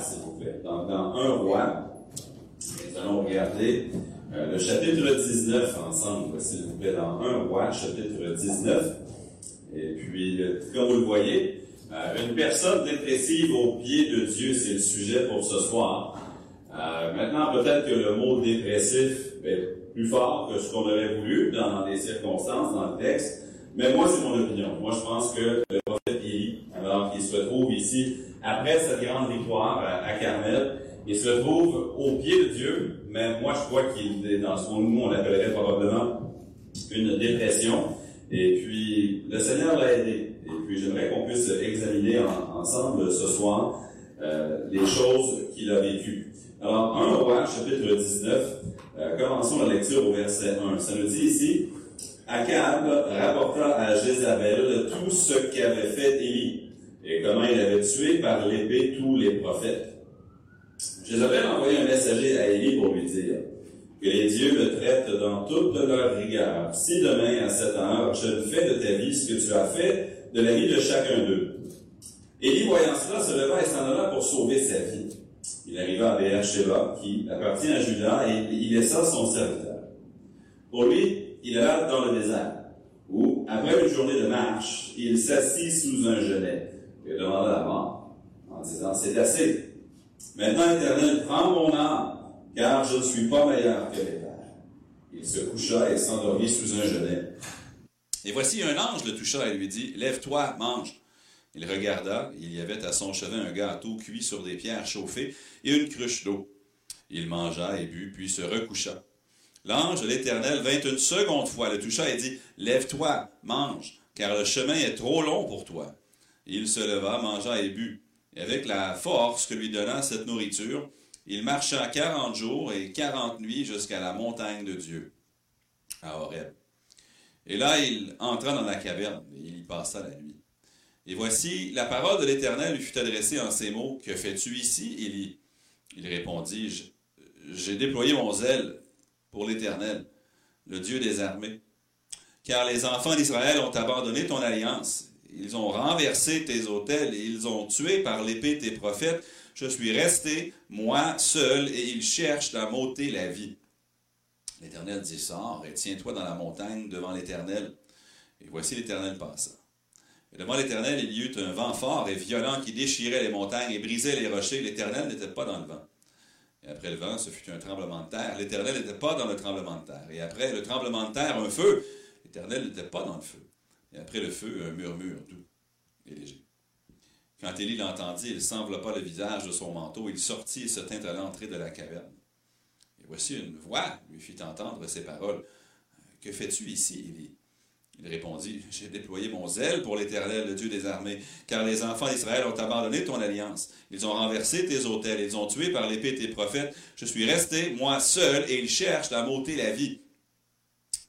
s'il vous plaît. Donc, dans un roi, nous allons regarder euh, le chapitre 19 ensemble, s'il vous plaît, dans un roi, chapitre 19. Et puis, comme vous le voyez, euh, une personne dépressive au pied de Dieu, c'est le sujet pour ce soir. Euh, maintenant, peut-être que le mot dépressif est plus fort que ce qu'on aurait voulu dans les circonstances, dans le texte. Mais moi, c'est mon opinion. Moi, je pense que le prophète Élie, alors qu'il se retrouve ici, après cette grande victoire à, Carmel, il se retrouve au pied de Dieu, mais moi, je crois qu'il est dans ce qu'on nous, on appellerait probablement une dépression. Et puis, le Seigneur l'a aidé. Et puis, j'aimerais qu'on puisse examiner ensemble ce soir euh, les choses qu'il a vécues. Alors, 1 roi, chapitre 19, euh, commençons la lecture au verset 1. Ça nous dit ici, Akab rapporta à Jézabel tout ce qu'avait fait Élie et comment il avait tué par l'épée tous les prophètes. Jézabel envoyé un messager à Élie pour lui dire que les dieux me traitent dans toute leur rigueur. Si demain, à cette heure, je fais de ta vie ce que tu as fait de la vie de chacun d'eux. Élie, voyant cela, se leva et s'en alla pour sauver sa vie. Il arriva à Beersheba, qui appartient à Judas, et il laissa son serviteur. Pour lui, il alla dans le désert, où, après une journée de marche, il s'assit sous un genêt et demanda la mort, en disant, c'est assez. Maintenant, Éternel, prends mon âme, car je ne suis pas meilleur que les pères. Il se coucha et s'endormit sous un genêt. Et voici un ange le toucha et lui dit, Lève-toi, mange. Il regarda, il y avait à son chevet un gâteau cuit sur des pierres chauffées et une cruche d'eau. Il mangea et but, puis se recoucha. L'ange de l'Éternel vint une seconde fois, le toucha et dit, Lève-toi, mange, car le chemin est trop long pour toi. Il se leva, mangea et but. Et avec la force que lui donna cette nourriture, il marcha quarante jours et quarante nuits jusqu'à la montagne de Dieu, à Horeb. Et là, il entra dans la caverne, et il y passa la nuit. Et voici, la parole de l'Éternel lui fut adressée en ces mots, Que fais-tu ici, Élie Il répondit, J'ai déployé mon zèle pour l'Éternel, le Dieu des armées. Car les enfants d'Israël ont abandonné ton alliance. Ils ont renversé tes autels et ils ont tué par l'épée tes prophètes. Je suis resté, moi, seul, et ils cherchent à m'ôter la vie. L'Éternel dit, sors et tiens-toi dans la montagne devant l'Éternel. Et voici l'Éternel passa. Et devant l'Éternel, il y eut un vent fort et violent qui déchirait les montagnes et brisait les rochers. L'Éternel n'était pas dans le vent. Et après le vent, ce fut un tremblement de terre. L'Éternel n'était pas dans le tremblement de terre. Et après le tremblement de terre, un feu. L'Éternel n'était pas dans le feu. Et après le feu, un murmure doux et léger. Quand Élie l'entendit, il s'enveloppa le visage de son manteau. Il sortit et se tint à l'entrée de la caverne. Et voici une voix lui fit entendre ces paroles. Que fais-tu ici, Élie? Il répondit, J'ai déployé mon zèle pour l'Éternel, le Dieu des armées, car les enfants d'Israël ont abandonné ton alliance. Ils ont renversé tes autels, ils ont tué par l'épée tes prophètes. Je suis resté, moi seul, et ils cherchent à m'ôter la vie.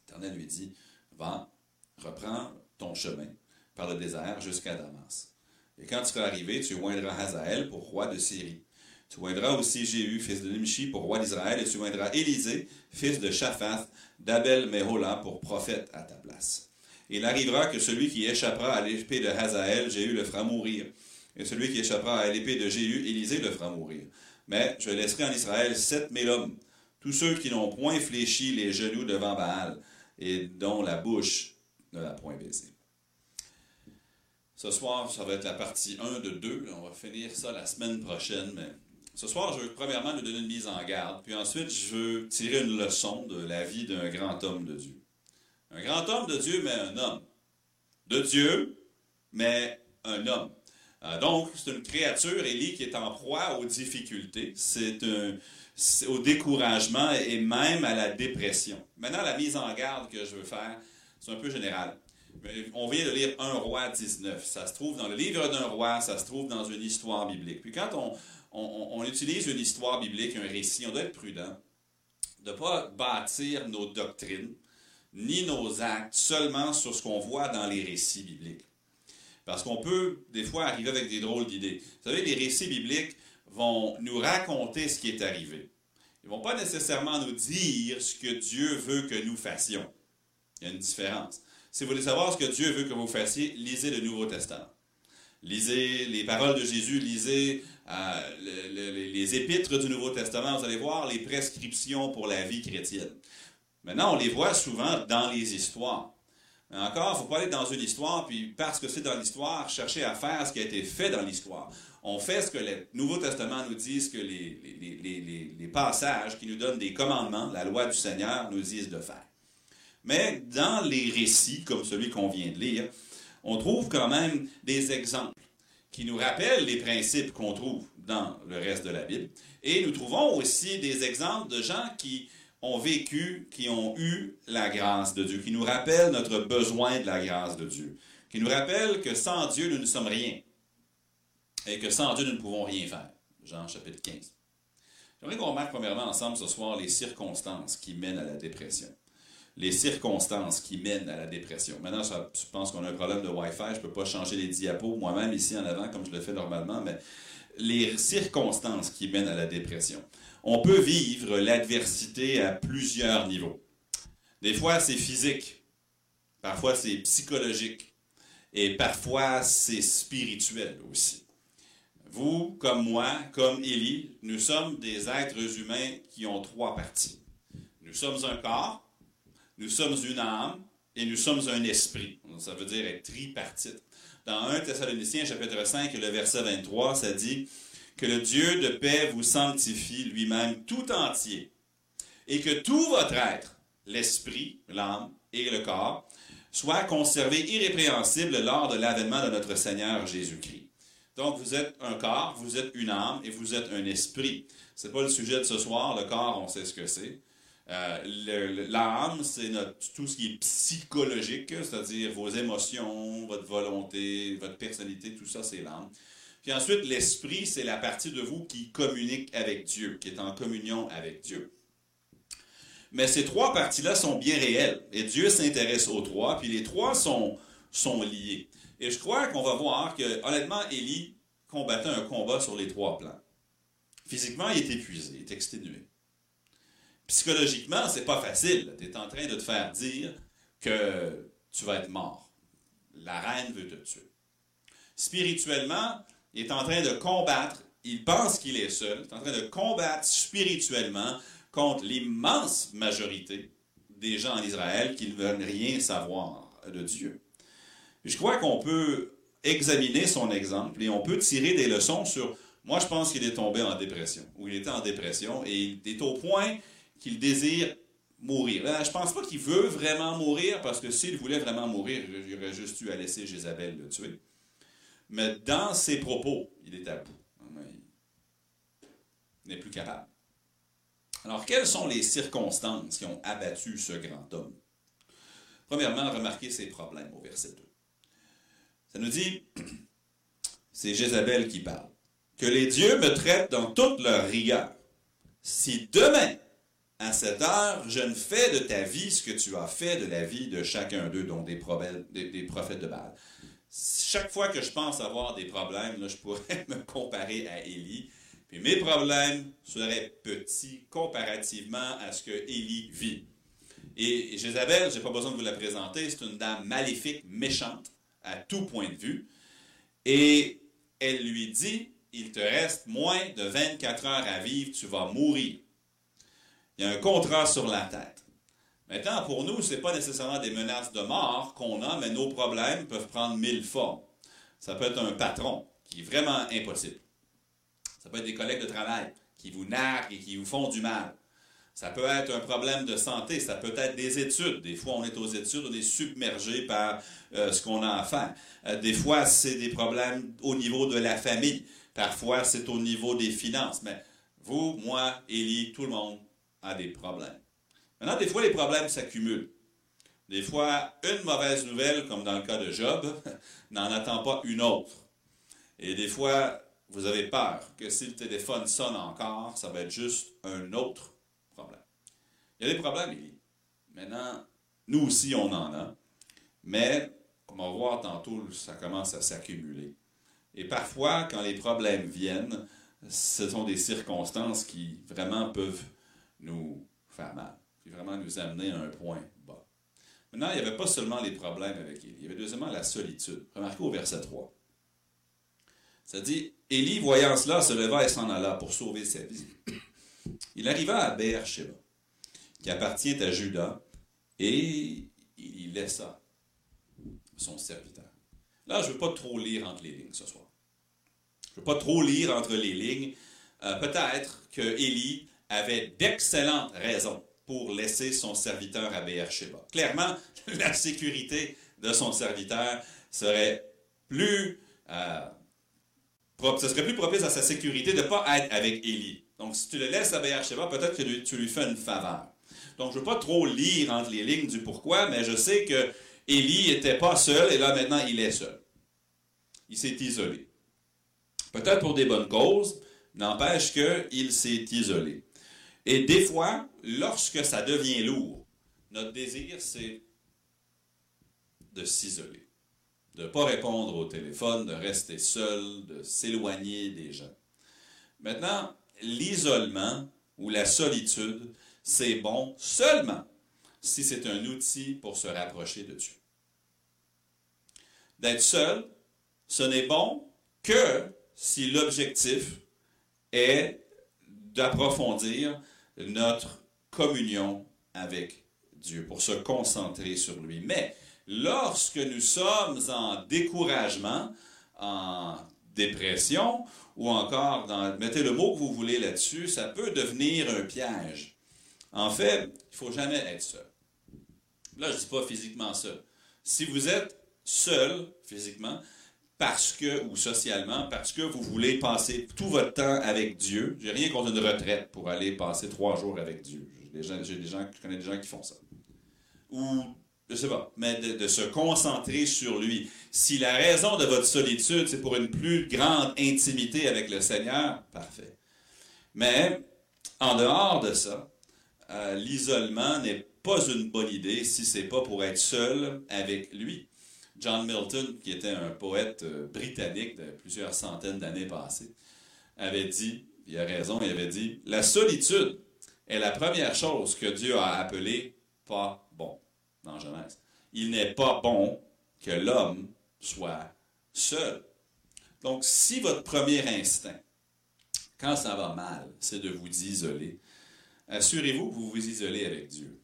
L'Éternel lui dit, Va, reprends ton chemin par le désert jusqu'à Damas. Et quand tu seras arrivé, tu oindras Hazaël pour roi de Syrie. Tu oindras aussi Jéhu, fils de Nimshi, pour roi d'Israël, et tu oindras Élisée, fils de Shaphath, d'Abel Mehola, pour prophète à ta place. Il arrivera que celui qui échappera à l'épée de Hazaël, Jéhu le fera mourir. Et celui qui échappera à l'épée de Jéhu, Élisée le fera mourir. Mais je laisserai en Israël sept mille hommes, tous ceux qui n'ont point fléchi les genoux devant Baal, et dont la bouche ne l'a point baisé. Ce soir, ça va être la partie 1 de 2. On va finir ça la semaine prochaine. Mais ce soir, je veux premièrement nous donner une mise en garde. Puis ensuite, je veux tirer une leçon de la vie d'un grand homme de Dieu. Un grand homme de Dieu, mais un homme. De Dieu, mais un homme. Euh, donc, c'est une créature, Élie, qui est en proie aux difficultés. C'est au découragement et même à la dépression. Maintenant, la mise en garde que je veux faire, c'est un peu général. On vient de lire Un roi 19. Ça se trouve dans le livre d'un roi, ça se trouve dans une histoire biblique. Puis quand on, on utilise une histoire biblique, un récit, on doit être prudent de ne pas bâtir nos doctrines ni nos actes seulement sur ce qu'on voit dans les récits bibliques. Parce qu'on peut, des fois, arriver avec des drôles d'idées. Vous savez, les récits bibliques vont nous raconter ce qui est arrivé. Ils ne vont pas nécessairement nous dire ce que Dieu veut que nous fassions. Il y a une différence. Si vous voulez savoir ce que Dieu veut que vous fassiez, lisez le Nouveau Testament. Lisez les paroles de Jésus, lisez euh, les épîtres du Nouveau Testament, vous allez voir les prescriptions pour la vie chrétienne. Maintenant, on les voit souvent dans les histoires. encore, il ne faut pas aller dans une histoire, puis parce que c'est dans l'histoire, chercher à faire ce qui a été fait dans l'histoire. On fait ce que le Nouveau Testament nous dit, ce que les passages qui nous donnent des commandements, la loi du Seigneur, nous disent de faire. Mais dans les récits, comme celui qu'on vient de lire, on trouve quand même des exemples qui nous rappellent les principes qu'on trouve dans le reste de la Bible. Et nous trouvons aussi des exemples de gens qui ont vécu, qui ont eu la grâce de Dieu, qui nous rappellent notre besoin de la grâce de Dieu, qui nous rappellent que sans Dieu, nous ne sommes rien, et que sans Dieu, nous ne pouvons rien faire. Jean chapitre 15. J'aimerais qu'on remarque premièrement ensemble ce soir les circonstances qui mènent à la dépression les circonstances qui mènent à la dépression. Maintenant, je pense qu'on a un problème de Wi-Fi, je ne peux pas changer les diapos moi-même ici en avant comme je le fais normalement, mais les circonstances qui mènent à la dépression. On peut vivre l'adversité à plusieurs niveaux. Des fois, c'est physique, parfois c'est psychologique, et parfois c'est spirituel aussi. Vous, comme moi, comme Élie, nous sommes des êtres humains qui ont trois parties. Nous sommes un corps, nous sommes une âme et nous sommes un esprit. Ça veut dire être tripartite. Dans 1 Thessaloniciens chapitre 5, le verset 23, ça dit que le Dieu de paix vous sanctifie lui-même tout entier et que tout votre être, l'esprit, l'âme et le corps, soit conservé irrépréhensible lors de l'avènement de notre Seigneur Jésus-Christ. Donc, vous êtes un corps, vous êtes une âme et vous êtes un esprit. Ce n'est pas le sujet de ce soir. Le corps, on sait ce que c'est. Euh, l'âme, c'est tout ce qui est psychologique, c'est-à-dire vos émotions, votre volonté, votre personnalité, tout ça, c'est l'âme. Puis ensuite, l'esprit, c'est la partie de vous qui communique avec Dieu, qui est en communion avec Dieu. Mais ces trois parties-là sont bien réelles. Et Dieu s'intéresse aux trois, puis les trois sont, sont liés. Et je crois qu'on va voir que, honnêtement, Élie combattait un combat sur les trois plans. Physiquement, il est épuisé, il est exténué. Psychologiquement, c'est pas facile. Tu es en train de te faire dire que tu vas être mort. La reine veut te tuer. Spirituellement, il est en train de combattre, il pense qu'il est seul, il est en train de combattre spirituellement contre l'immense majorité des gens en Israël qui ne veulent rien savoir de Dieu. Je crois qu'on peut examiner son exemple et on peut tirer des leçons sur... Moi, je pense qu'il est tombé en dépression, ou il était en dépression, et il est au point qu'il désire mourir. Je je pense pas qu'il veut vraiment mourir, parce que s'il voulait vraiment mourir, il aurait juste eu à laisser Jézabel le tuer. Mais dans ses propos, il est à bout. Il n'est plus capable. Alors, quelles sont les circonstances qui ont abattu ce grand homme? Premièrement, remarquez ses problèmes au verset 2. Ça nous dit, c'est Jézabel qui parle, que les dieux me traitent dans toute leur rigueur. Si demain à cette heure, je ne fais de ta vie ce que tu as fait de la vie de chacun d'eux, dont des, prophètes de Baal. Chaque fois que je pense avoir des problèmes, je pourrais me comparer à Élie. Puis mes problèmes seraient petits comparativement à ce que Élie vit. Et Jézabel, je n'ai pas besoin de vous la présenter, c'est une dame maléfique, méchante, à tout point de vue. Et elle lui dit, il te reste moins de 24 heures à vivre, tu vas mourir. Il y a un contrat sur la tête. Maintenant, pour nous, ce n'est pas nécessairement des menaces de mort qu'on a, mais nos problèmes peuvent prendre mille formes. Ça peut être un patron qui est vraiment impossible. Ça peut être des collègues de travail qui vous narquent et qui vous font du mal. Ça peut être un problème de santé, ça peut être des études. Des fois, on est aux études, on est submergé par euh, ce qu'on a à faire. Euh, des fois, c'est des problèmes au niveau de la famille. Parfois, c'est au niveau des finances. Mais vous, moi, Élie, tout le monde, a des problèmes. Maintenant, des fois, les problèmes s'accumulent. Des fois, une mauvaise nouvelle, comme dans le cas de Job, n'en attend pas une autre. Et des fois, vous avez peur que si le téléphone sonne encore, ça va être juste un autre problème. Il y a des problèmes, Élie. Maintenant, nous aussi, on en a. Mais, comme on va voir tantôt, ça commence à s'accumuler. Et parfois, quand les problèmes viennent, ce sont des circonstances qui vraiment peuvent nous faire mal, puis vraiment nous amener à un point bas. Maintenant, il n'y avait pas seulement les problèmes avec Élie, il y avait deuxièmement la solitude. Remarquez au verset 3. Ça dit, Élie, voyant cela, se leva et s'en alla pour sauver sa vie. Il arriva à Beersheba, qui appartient à Judas, et il y laissa son serviteur. Là, je ne veux pas trop lire entre les lignes ce soir. Je ne veux pas trop lire entre les lignes. Euh, peut-être que Élie avait d'excellentes raisons pour laisser son serviteur à Beersheba. Clairement, la sécurité de son serviteur serait plus, euh, ce serait plus propice à sa sécurité de ne pas être avec Élie. Donc, si tu le laisses à Beersheba, peut-être que tu lui fais une faveur. Donc, je ne veux pas trop lire entre les lignes du pourquoi, mais je sais que Élie n'était pas seul et là, maintenant, il est seul. Il s'est isolé. Peut-être pour des bonnes causes, n'empêche qu'il s'est isolé. Et des fois, lorsque ça devient lourd, notre désir, c'est de s'isoler, de ne pas répondre au téléphone, de rester seul, de s'éloigner des gens. Maintenant, l'isolement ou la solitude, c'est bon seulement si c'est un outil pour se rapprocher de Dieu. D'être seul, ce n'est bon que si l'objectif est d'approfondir notre communion avec Dieu, pour se concentrer sur lui. Mais lorsque nous sommes en découragement, en dépression, ou encore dans, mettez le mot que vous voulez là-dessus, ça peut devenir un piège. En fait, il faut jamais être seul. Là, je ne dis pas physiquement seul. Si vous êtes seul physiquement, parce que, ou socialement, parce que vous voulez passer tout votre temps avec Dieu. J'ai rien contre une retraite pour aller passer trois jours avec Dieu. Des des gens, je connais des gens qui font ça. Ou, je sais pas, mais de, de, se concentrer sur lui. Si la raison de votre solitude, c'est pour une plus grande intimité avec le Seigneur, parfait. Mais, en dehors de ça, euh, l'isolement n'est pas une bonne idée si c'est pas pour être seul avec lui. John Milton, qui était un poète euh, britannique de plusieurs centaines d'années passées, avait dit, il a raison, il avait dit, la solitude est la première chose que Dieu a appelée pas bon dans Genèse. Il n'est pas bon que l'homme soit seul. Donc, si votre premier instinct, quand ça va mal, c'est de vous isoler, assurez-vous que vous vous isolez avec Dieu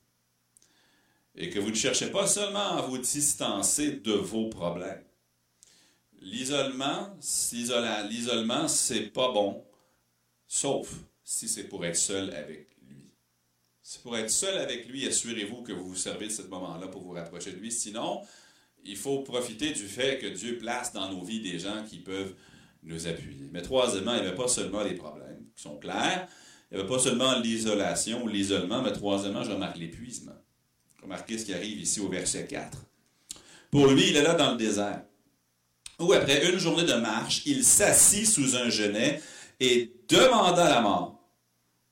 et que vous ne cherchez pas seulement à vous distancer de vos problèmes. L'isolement, l'isolement, c'est pas bon, sauf si c'est pour être seul avec lui. Si pour être seul avec lui, assurez-vous que vous vous servez de ce moment-là pour vous rapprocher de lui. Sinon, il faut profiter du fait que Dieu place dans nos vies des gens qui peuvent nous appuyer. Mais troisièmement, il n'y avait pas seulement les problèmes qui sont clairs, il n'y avait pas seulement l'isolation ou l'isolement, mais troisièmement, je remarque l'épuisement. Remarquez ce qui arrive ici au verset 4. Pour lui, il est là dans le désert, où après une journée de marche, il s'assit sous un genêt et demanda la mort.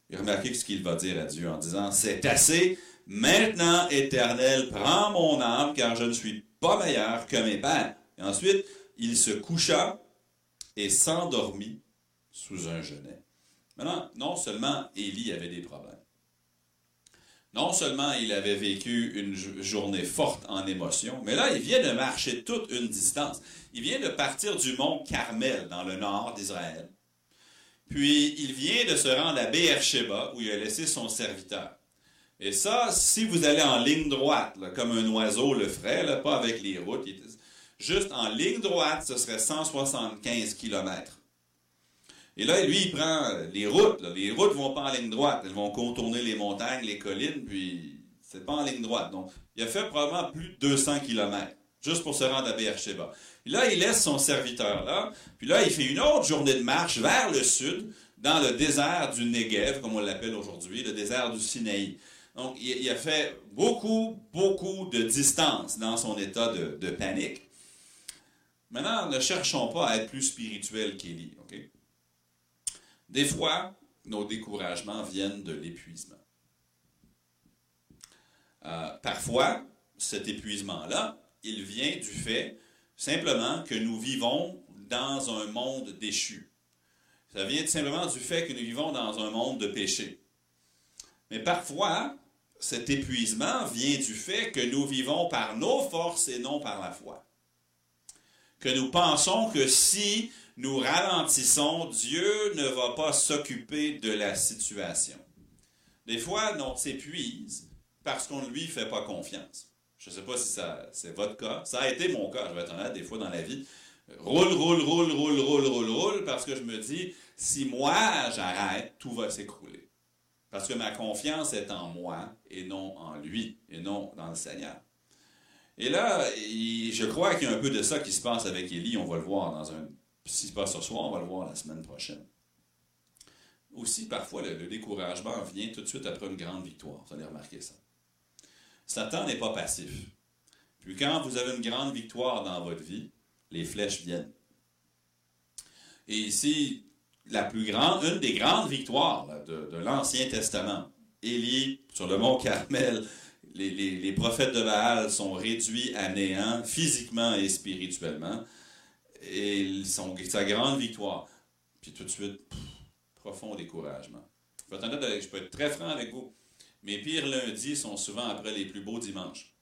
Et remarquez ce qu'il va dire à Dieu en disant, c'est assez, maintenant, éternel, prends mon âme, car je ne suis pas meilleur que mes pères. Et ensuite, il se coucha et s'endormit sous un genêt. Maintenant, non seulement Élie avait des problèmes, non seulement il avait vécu une journée forte en émotion, mais là, il vient de marcher toute une distance. Il vient de partir du mont Carmel, dans le nord d'Israël. Puis, il vient de se rendre à Beersheba, où il a laissé son serviteur. Et ça, si vous allez en ligne droite, comme un oiseau le ferait, pas avec les routes, juste en ligne droite, ce serait 175 kilomètres. Et là, lui, il prend les routes. Les routes ne vont pas en ligne droite. Elles vont contourner les montagnes, les collines, puis c'est pas en ligne droite. Donc, il a fait probablement plus de 200 km juste pour se rendre à Beersheba. Puis là, il laisse son serviteur là. Puis là, il fait une autre journée de marche vers le sud, dans le désert du Negev, comme on l'appelle aujourd'hui, le désert du Sinaï. Donc, il, a fait beaucoup, beaucoup de distance dans son état de, panique. Maintenant, ne cherchons pas à être plus spirituels qu'Élie, OK? Des fois, nos découragements viennent de l'épuisement. Euh, parfois, cet épuisement-là, il vient du fait simplement que nous vivons dans un monde déchu. Ça vient simplement du fait que nous vivons dans un monde de péché. Mais parfois, cet épuisement vient du fait que nous vivons par nos forces et non par la foi. Que nous pensons que si nous ralentissons, Dieu ne va pas s'occuper de la situation. Des fois, on s'épuise parce qu'on ne lui fait pas confiance. Je ne sais pas si ça, c'est votre cas. Ça a été mon cas, je vais être honnête, des fois dans la vie. Roule, roule, roule, roule, roule, roule, roule, parce que je me dis, si moi j'arrête, tout va s'écrouler. Parce que ma confiance est en moi et non en lui, et non dans le Seigneur. Et là, je crois qu'il y a un peu de ça qui se passe avec Élie. On va le voir dans un. Si ce passe ce soir, on va le voir la semaine prochaine. Aussi, parfois, le, le découragement vient tout de suite après une grande victoire. Vous allez remarquer ça. Satan n'est pas passif. Puis quand vous avez une grande victoire dans votre vie, les flèches viennent. Et ici, la plus grande, une des grandes victoires de, l'Ancien Testament, Élie sur le mont Carmel, les, prophètes de Baal sont réduits à néant physiquement et spirituellement. Et c'est sa grande victoire. Puis tout de suite, profond découragement. Je peux être très franc avec vous. Mes pires lundis sont souvent après les plus beaux dimanches.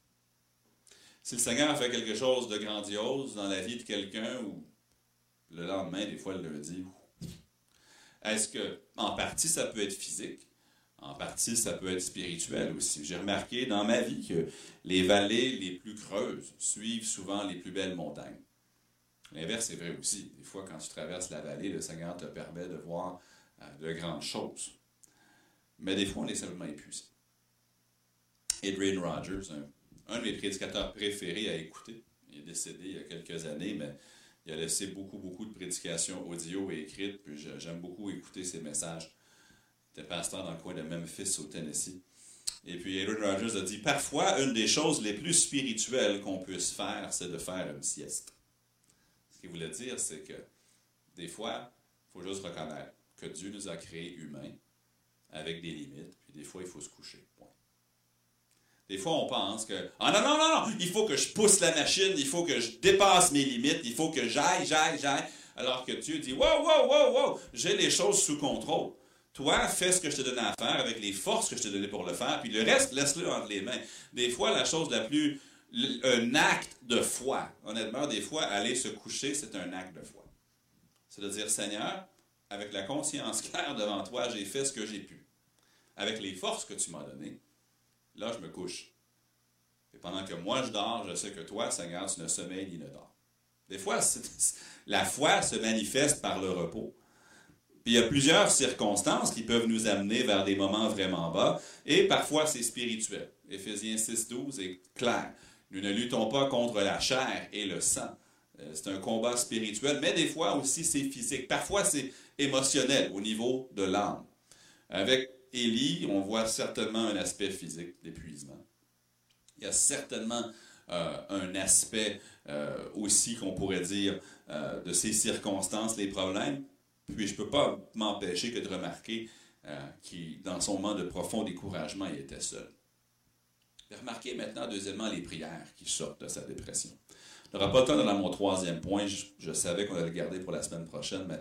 Si le Seigneur fait quelque chose de grandiose dans la vie de quelqu'un, ou le lendemain, des fois le lundi, est-ce que, en partie, ça peut être physique, en partie, ça peut être spirituel aussi. J'ai remarqué dans ma vie que les vallées les plus creuses suivent souvent les plus belles montagnes. L'inverse est vrai aussi. Des fois, quand tu traverses la vallée, le Seigneur te permet de voir euh, de grandes choses. Mais des fois, on est simplement épuisé. Adrian Rogers, un, de mes prédicateurs préférés à écouter. Il est décédé il y a quelques années, mais il a laissé beaucoup, beaucoup de prédications audio et écrites, puis j'aime beaucoup écouter ses messages. Il était pasteur dans le coin de Memphis, au Tennessee. Et puis Adrian Rogers a dit Parfois, une des choses les plus spirituelles qu'on puisse faire, c'est de faire une sieste. Voulait dire, c'est que des fois, il faut juste reconnaître que Dieu nous a créés humains avec des limites, puis des fois, il faut se coucher. Des fois, on pense que, ah non, non, non, non, il faut que je pousse la machine, il faut que je dépasse mes limites, il faut que j'aille, j'aille, j'aille. Alors que Dieu dit, wow, wow, wow, wow, j'ai les choses sous contrôle. Toi, fais ce que je te donne à faire avec les forces que je te donné pour le faire, puis le reste, laisse-le entre les mains. Des fois, la chose la plus. Un acte de foi. Honnêtement, des fois, aller se coucher, c'est un acte de foi. C'est de dire, Seigneur, avec la conscience claire devant toi, j'ai fait ce que j'ai pu. Avec les forces que tu m'as données, là, je me couche. Et pendant que moi, je dors, je sais que toi, Seigneur, tu ne sommeilles ni ne dors. Des fois, la foi se manifeste par le repos. Puis il y a plusieurs circonstances qui peuvent nous amener vers des moments vraiment bas, et parfois c'est spirituel. Éphésiens 6, 12 est clair. Nous ne luttons pas contre la chair et le sang. Euh, c'est un combat spirituel, mais des fois aussi c'est physique. Parfois c'est émotionnel au niveau de l'âme. Avec Élie, on voit certainement un aspect physique d'épuisement. Il y a certainement euh, un aspect euh, aussi qu'on pourrait dire de ces circonstances, les problèmes. Puis je ne peux pas m'empêcher que de remarquer qu'il, dans son moment de profond découragement, il était seul. Remarquez maintenant, deuxièmement, les prières qui sortent de sa dépression. Je n'aurai pas le temps dans mon troisième point. Je, je savais qu'on allait le garder pour la semaine prochaine, mais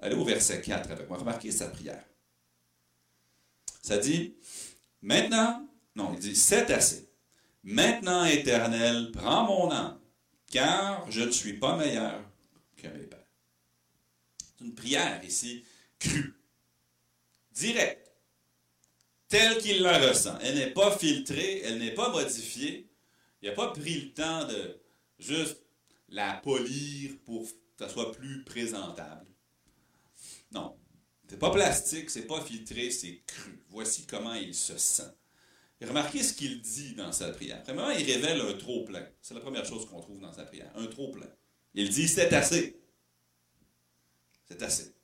allez au verset 4 avec moi. Remarquez sa prière. Ça dit, maintenant, non, il dit, c'est assez. Maintenant, Éternel, prends mon âme, car je ne suis pas meilleur que mes pères. C'est une prière ici crue, directe, telle qu'il la ressent. Elle n'est pas filtrée, elle n'est pas modifiée. Il n'a pas pris le temps de juste la polir pour que ça soit plus présentable. Non, c'est pas plastique, c'est pas filtré, c'est cru. Voici comment il se sent. Remarquez ce qu'il dit dans sa prière. Premièrement, il révèle un trop-plein. C'est la première chose qu'on trouve dans sa prière. Un trop-plein. Il dit c'est assez. C'est assez.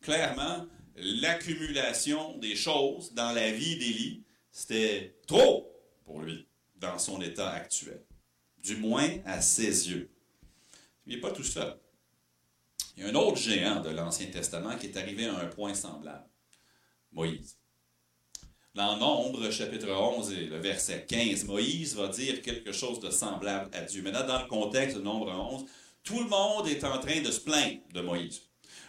Clairement, l'accumulation des choses dans la vie d'Élie, c'était trop pour lui dans son état actuel. Du moins à ses yeux. Il n'est pas tout seul. Il y a un autre géant de l'Ancien Testament qui est arrivé à un point semblable. Moïse. Dans Nombre, chapitre 11 et le verset 15, Moïse va dire quelque chose de semblable à Dieu. Maintenant, dans le contexte de Nombre 11, tout le monde est en train de se plaindre de Moïse.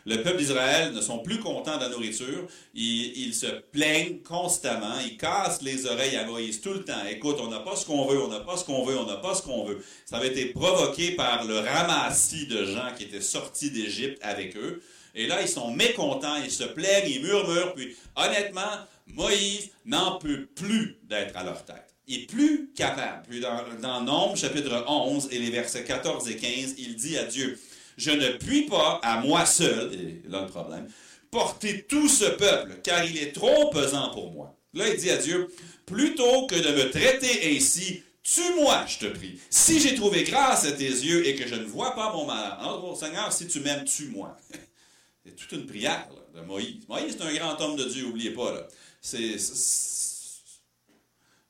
Le peuple d'Israël ne sont plus contents de la nourriture. Ils, se plaignent constamment. Ils cassent les oreilles à Moïse tout le temps. Écoute, on n'a pas ce qu'on veut, on n'a pas ce qu'on veut, on n'a pas ce qu'on veut. Ça avait été provoqué par le ramassis de gens qui étaient sortis d'Égypte avec eux. Et là, ils sont mécontents, ils se plaignent, ils murmurent. Puis, honnêtement, Moïse n'en peut plus d'être à leur tête. Il est plus capable. Puis dans, dans Nombre, chapitre 11, et les versets 14 et 15, il dit à Dieu, je ne puis pas, à moi seul, et là le problème, porter tout ce peuple, car il est trop pesant pour moi. Là, il dit à Dieu, plutôt que de me traiter ainsi, tue-moi, je te prie. Si j'ai trouvé grâce à tes yeux et que je ne vois pas mon malheur, oh, Seigneur, si tu m'aimes, tue-moi. C'est toute une prière de Moïse. Moïse, c'est un grand homme de Dieu, n'oubliez pas. C'est,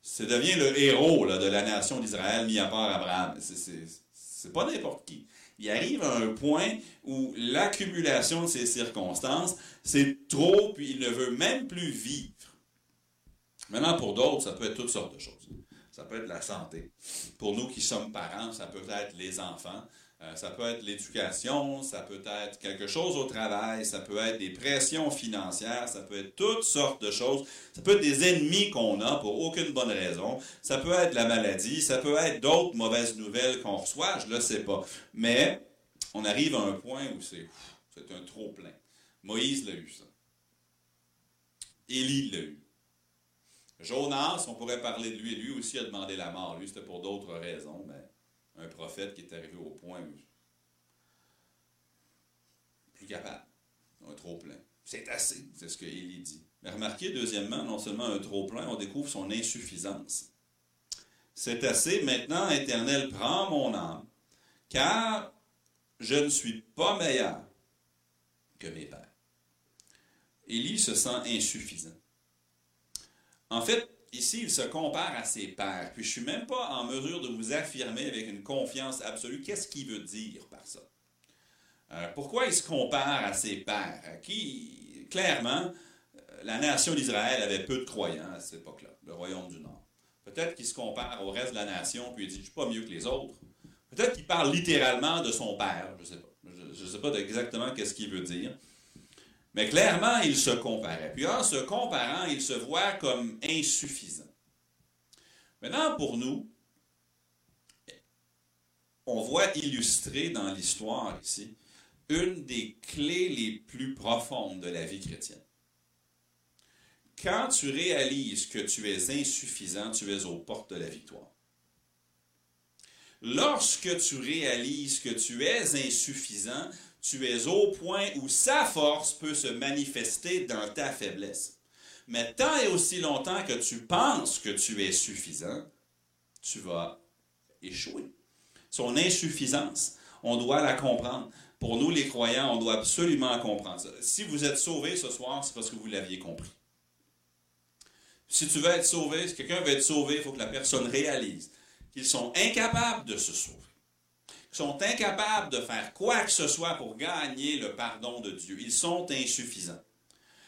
c'est devient le héros de la nation d'Israël, mis à part Abraham. C'est pas n'importe qui il arrive à un point où l'accumulation de ces circonstances, c'est trop, puis il ne veut même plus vivre. Maintenant, pour d'autres, ça peut être toutes sortes de choses. Ça peut être la santé. Pour nous qui sommes parents, ça peut être les enfants. Euh, ça peut être l'éducation, ça peut être quelque chose au travail, ça peut être des pressions financières, ça peut être toutes sortes de choses. Ça peut être des ennemis qu'on a pour aucune bonne raison. Ça peut être la maladie, ça peut être d'autres mauvaises nouvelles qu'on reçoit, je ne le sais pas. Mais on arrive à un point où c'est c'est un trop plein. Moïse l'a eu ça. Élie l'a eu. Jonas, on pourrait parler de lui, lui aussi a demandé la mort. Lui, c'était pour d'autres raisons, mais un prophète qui est arrivé au point plus capable, un trop plein. C'est assez, c'est ce que Élie dit. Mais remarquez, deuxièmement, non seulement un trop plein, on découvre son insuffisance. C'est assez, maintenant, Éternel, prends mon âme, car je ne suis pas meilleur que mes pères. Élie se sent insuffisant. En fait, ici, il se compare à ses pères. Puis je suis même pas en mesure de vous affirmer avec une confiance absolue qu'est-ce qu'il veut dire par ça. Euh, pourquoi il se compare à ses pères, qui, clairement, euh, la nation d'Israël avait peu de croyants à cette époque-là, le royaume du Nord. Peut-être qu'il se compare au reste de la nation, puis il dit, je ne suis pas mieux que les autres. Peut-être qu'il parle littéralement de son père, je ne sais pas. Je ne sais pas exactement qu'est-ce qu'il veut dire. Mais clairement, il se comparait. Puis en se comparant, il se voit comme insuffisant. Maintenant, pour nous, on voit illustrer dans l'histoire ici une des clés les plus profondes de la vie chrétienne. Quand tu réalises que tu es insuffisant, tu es aux portes de la victoire. Lorsque tu réalises que tu es insuffisant, tu es au point où sa force peut se manifester dans ta faiblesse. Mais tant et aussi longtemps que tu penses que tu es suffisant, tu vas échouer. Son insuffisance, on doit la comprendre. Pour nous, les croyants, on doit absolument comprendre ça. Si vous êtes sauvé ce soir, c'est parce que vous l'aviez compris. Si tu veux être sauvé, si quelqu'un veut être sauvé, il faut que la personne réalise qu'ils sont incapables de se sauver sont incapables de faire quoi que ce soit pour gagner le pardon de Dieu. Ils sont insuffisants.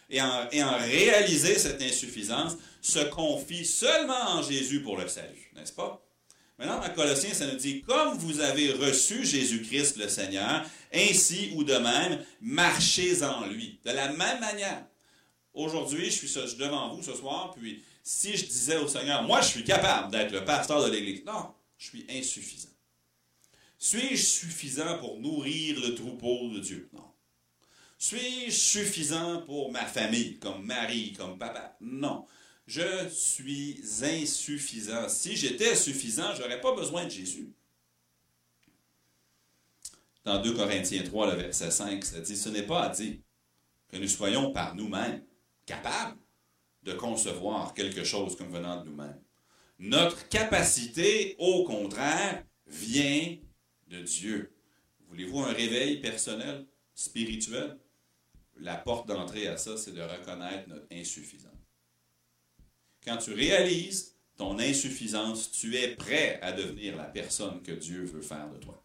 Et en, et en réaliser cette insuffisance, se confie seulement en Jésus pour le salut, n'est-ce pas? Maintenant, dans Colossiens, ça nous dit, comme vous avez reçu Jésus-Christ le Seigneur, ainsi ou de même, marchez en lui. De la même manière. Aujourd'hui, je suis devant vous ce soir, puis si je disais au Seigneur, moi, je suis capable d'être le pasteur de l'Église. Non, je suis insuffisant. Suis-je suffisant pour nourrir le troupeau de Dieu? Non. Suis-je suffisant pour ma famille, comme mari, comme papa? Non. Je suis insuffisant. Si j'étais suffisant, je n'aurais pas besoin de Jésus. Dans 2 Corinthiens 3, le verset 5, ça dit, ce n'est pas à dire que nous soyons par nous-mêmes capables de concevoir quelque chose comme venant de nous-mêmes. Notre capacité, au contraire, vient de Dieu. Voulez-vous un réveil personnel, spirituel? La porte d'entrée à ça, c'est de reconnaître notre insuffisance. Quand tu réalises ton insuffisance, tu es prêt à devenir la personne que Dieu veut faire de toi.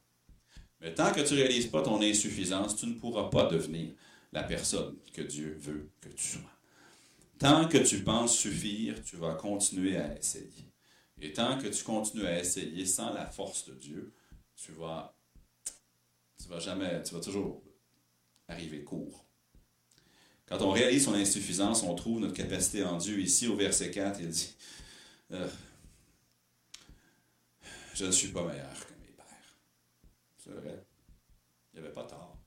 Mais tant que tu ne réalises pas ton insuffisance, tu ne pourras pas devenir la personne que Dieu veut que tu sois. Tant que tu penses suffire, tu vas continuer à essayer. Et tant que tu continues à essayer sans la force de Dieu, tu vas, tu vas jamais, tu vas toujours arriver court. Quand on réalise son insuffisance, on trouve notre capacité en Dieu. Ici, au verset 4, il dit euh, Je ne suis pas meilleur que mes pères. C'est vrai. Il n'y avait pas tort.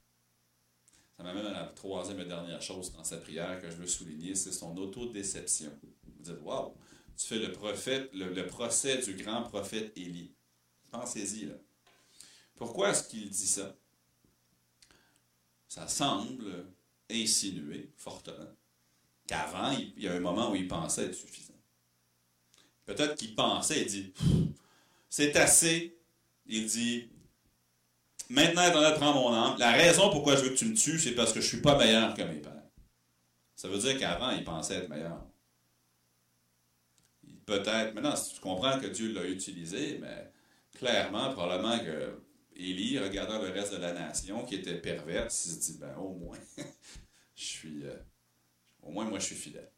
Ça m'amène à la troisième et dernière chose dans sa prière que je veux souligner c'est son autodéception. Vous dites Waouh, tu fais le, prophète, le, le procès du grand prophète Élie. Pensez-y, là. Pourquoi est-ce qu'il dit ça? Ça semble insinuer fortement qu'avant, il y a un moment où il pensait être suffisant. Peut-être qu'il pensait, il dit, c'est assez. Il dit, maintenant, de prendre mon âme. La raison pourquoi je veux que tu me tues, c'est parce que je ne suis pas meilleur que mes pères. Ça veut dire qu'avant, il pensait être meilleur. Peut-être, maintenant, tu comprends que Dieu l'a utilisé, mais clairement, probablement que Élie, regardant le reste de la nation qui était perverse, il se dit, ben au moins, je suis, euh, au moins moi je suis fidèle.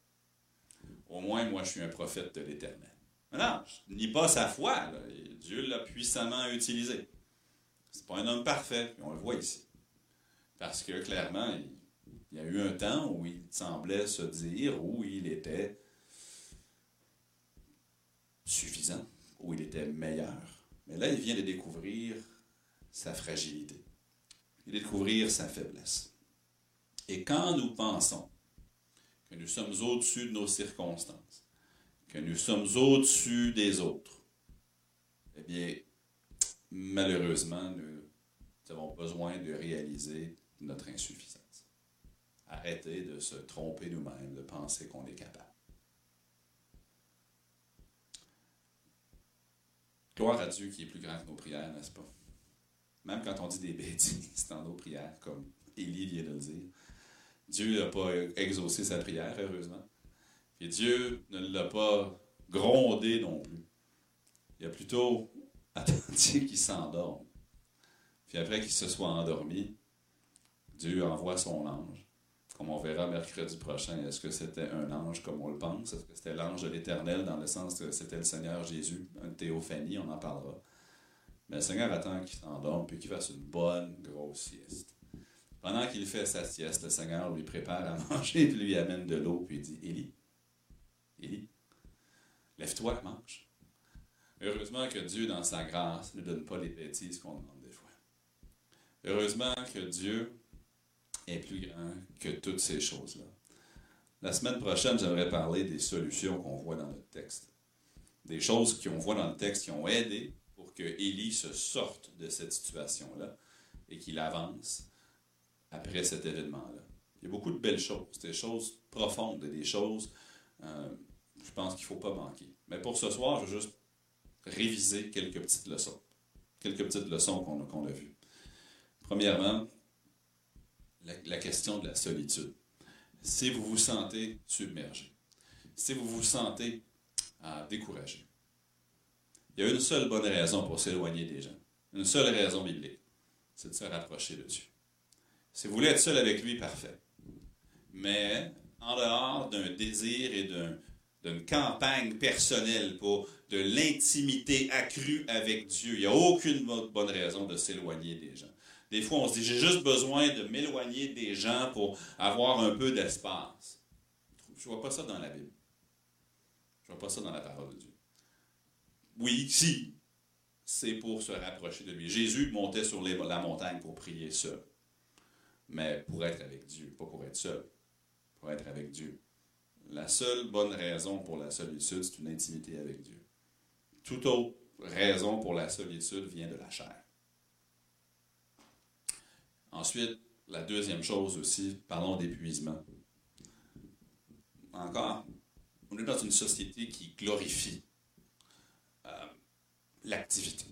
Au moins moi je suis un prophète de l'Éternel. Non, je nie pas sa foi. Dieu l'a puissamment utilisé. C'est pas un homme parfait, on le voit ici. Parce que clairement, il, il y a eu un temps où il semblait se dire, où il était suffisant, où il était meilleur. Mais là, il vient de découvrir sa fragilité et découvrir sa faiblesse. Et quand nous pensons que nous sommes au-dessus de nos circonstances, que nous sommes au-dessus des autres, eh bien, malheureusement, nous avons besoin de réaliser notre insuffisance. Arrêtez de se tromper nous-mêmes, de penser qu'on est capable. Gloire à Dieu qui est plus grand que nos prières, n'est-ce pas? Même quand on dit des bêtises dans nos prières, comme Élie vient de le dire, Dieu n'a pas exaucé sa prière, heureusement. Et Dieu ne l'a pas grondé non plus. Il a plutôt attendu qu'il s'endorme. Puis après qu'il se soit endormi, Dieu envoie son ange. Comme on verra mercredi prochain, est-ce que c'était un ange comme on le pense? Est-ce que c'était l'ange de l'Éternel dans le sens que c'était le Seigneur Jésus? Une théophanie, on en parlera. Mais le Seigneur attend qu'il s'endorme puis qu'il fasse une bonne grosse sieste. Pendant qu'il fait sa sieste, le Seigneur lui prépare à manger puis lui amène de l'eau puis il dit Élie, Élie, lève-toi, mange. Heureusement que Dieu, dans sa grâce, ne donne pas les bêtises qu'on demande des fois. Heureusement que Dieu est plus grand que toutes ces choses-là. La semaine prochaine, j'aimerais parler des solutions qu'on voit dans notre texte. Des choses qu'on voit dans le texte qui ont aidé que Élie se sorte de cette situation-là et qu'il avance après cet événement-là. Il y a beaucoup de belles choses, des choses profondes, des choses, euh, je pense qu'il ne faut pas manquer. Mais pour ce soir, je vais juste réviser quelques petites leçons. Quelques petites leçons qu'on a, vues. Premièrement, la, question de la solitude. Si vous vous sentez submergé, si vous vous sentez euh, découragé, il y a une seule bonne raison pour s'éloigner des gens. Une seule raison biblique. C'est de se rapprocher de Dieu. Si vous voulez être seul avec lui, parfait. Mais en dehors d'un désir et d'une campagne personnelle pour de l'intimité accrue avec Dieu, il n'y a aucune bonne raison de s'éloigner des gens. Des fois, on se dit, j'ai juste besoin de m'éloigner des gens pour avoir un peu d'espace. Je ne vois pas ça dans la Bible. Je ne vois pas ça dans la parole de Dieu. Oui, si. C'est pour se rapprocher de lui. Jésus montait sur la montagne pour prier seul. Mais pour être avec Dieu, pas pour être seul. Pour être avec Dieu. La seule bonne raison pour la solitude, c'est une intimité avec Dieu. Toute autre raison pour la solitude vient de la chair. Ensuite, la deuxième chose aussi, parlons d'épuisement. Encore, on est dans une société qui glorifie l'activité.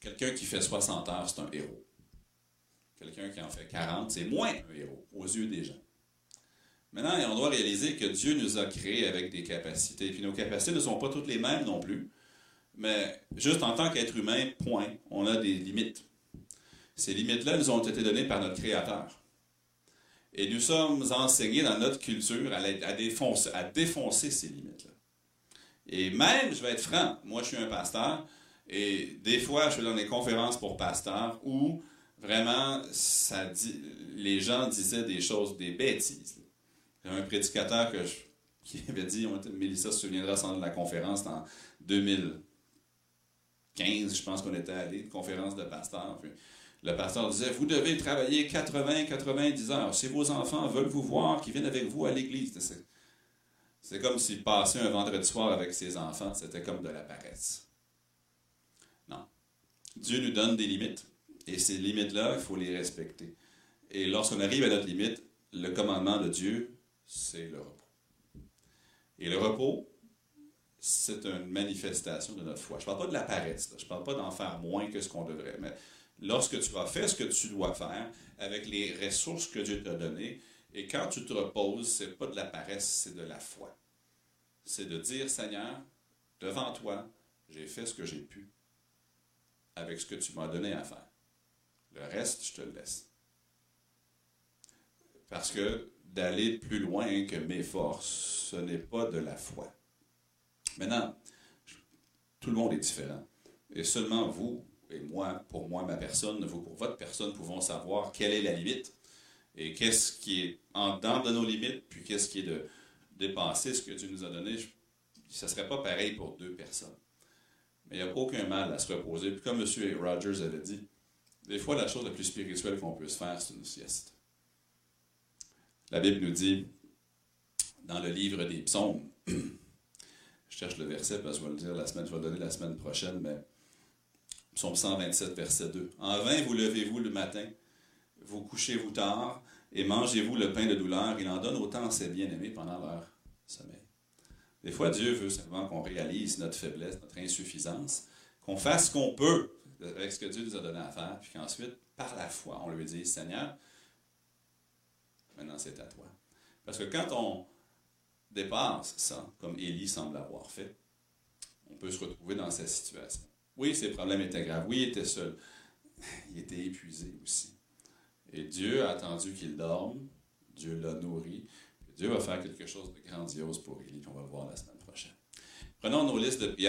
Quelqu'un qui fait 60 heures, c'est un héros. Quelqu'un qui en fait 40, c'est moins un héros aux yeux des gens. Maintenant, on doit réaliser que Dieu nous a créés avec des capacités. Puis nos capacités ne sont pas toutes les mêmes non plus. Mais juste en tant qu'être humain, point, on a des limites. Ces limites-là nous ont été données par notre Créateur. Et nous sommes enseignés dans notre culture à, défoncer, à défoncer ces limites-là. Et même, je vais être franc, moi je suis un pasteur, et des fois je suis dans des conférences pour pasteurs où vraiment, les gens disaient des choses, des bêtises. Il y a un prédicateur que qui avait dit, Mélissa se souviendra sans de la conférence en 2015, je pense qu'on était allé, une conférence de pasteur. le pasteur disait, vous devez travailler 80-90 heures. Si vos enfants veulent vous voir, qu'ils viennent avec vous à l'église. C'est comme s'il passait un vendredi soir avec ses enfants, c'était comme de la paresse. Non. Dieu nous donne des limites. Et ces limites-là, il faut les respecter. Et lorsqu'on arrive à notre limite, le commandement de Dieu, c'est le repos. Et le repos, c'est une manifestation de notre foi. Je ne parle pas de la paresse, je ne parle pas d'en faire moins que ce qu'on devrait, mais lorsque tu as fait ce que tu dois faire avec les ressources que Dieu t'a données, et quand tu te reposes, ce n'est pas de la paresse, c'est de la foi. C'est de dire, Seigneur, devant toi, j'ai fait ce que j'ai pu avec ce que tu m'as donné à faire. Le reste, je te le laisse. Parce que d'aller plus loin que mes forces, ce n'est pas de la foi. Maintenant, tout le monde est différent. Et seulement vous et moi, pour moi, ma personne, vous pour votre personne, pouvons savoir quelle est la limite et qu'est-ce qui est en dedans de nos limites, puis qu'est-ce qui est de dépasser ce que Dieu nous a donné. Ce ne serait pas pareil pour deux personnes. Mais il n'y a aucun mal à se reposer. Puis comme M. Rogers avait dit, des fois, la chose la plus spirituelle qu'on peut se faire, c'est une sieste. La Bible nous dit, dans le livre des psaumes, je cherche le verset parce que je vais le dire la semaine, je vais le donner la semaine prochaine, mais psaume 127, verset 2. En vain vous levez-vous le matin, vous couchez-vous tard, et mangez-vous le pain de douleur. Il en donne autant à ses bien-aimés pendant leur sommeil. Des fois, Dieu veut simplement qu'on réalise notre faiblesse, notre insuffisance, qu'on fasse ce qu'on peut avec ce que Dieu nous a donné à faire, puis qu'ensuite, par la foi, on lui dise, Seigneur, maintenant c'est à toi. Parce que quand on dépasse ça, comme Élie semble avoir fait, on peut se retrouver dans cette situation. Oui, ses problèmes étaient graves. Oui, il était seul. Il était épuisé aussi. Et Dieu a attendu qu'il dorme. Dieu l'a nourri. Dieu va faire quelque chose de grandiose pour Élie. On va voir la semaine prochaine. Prenons nos listes de prières.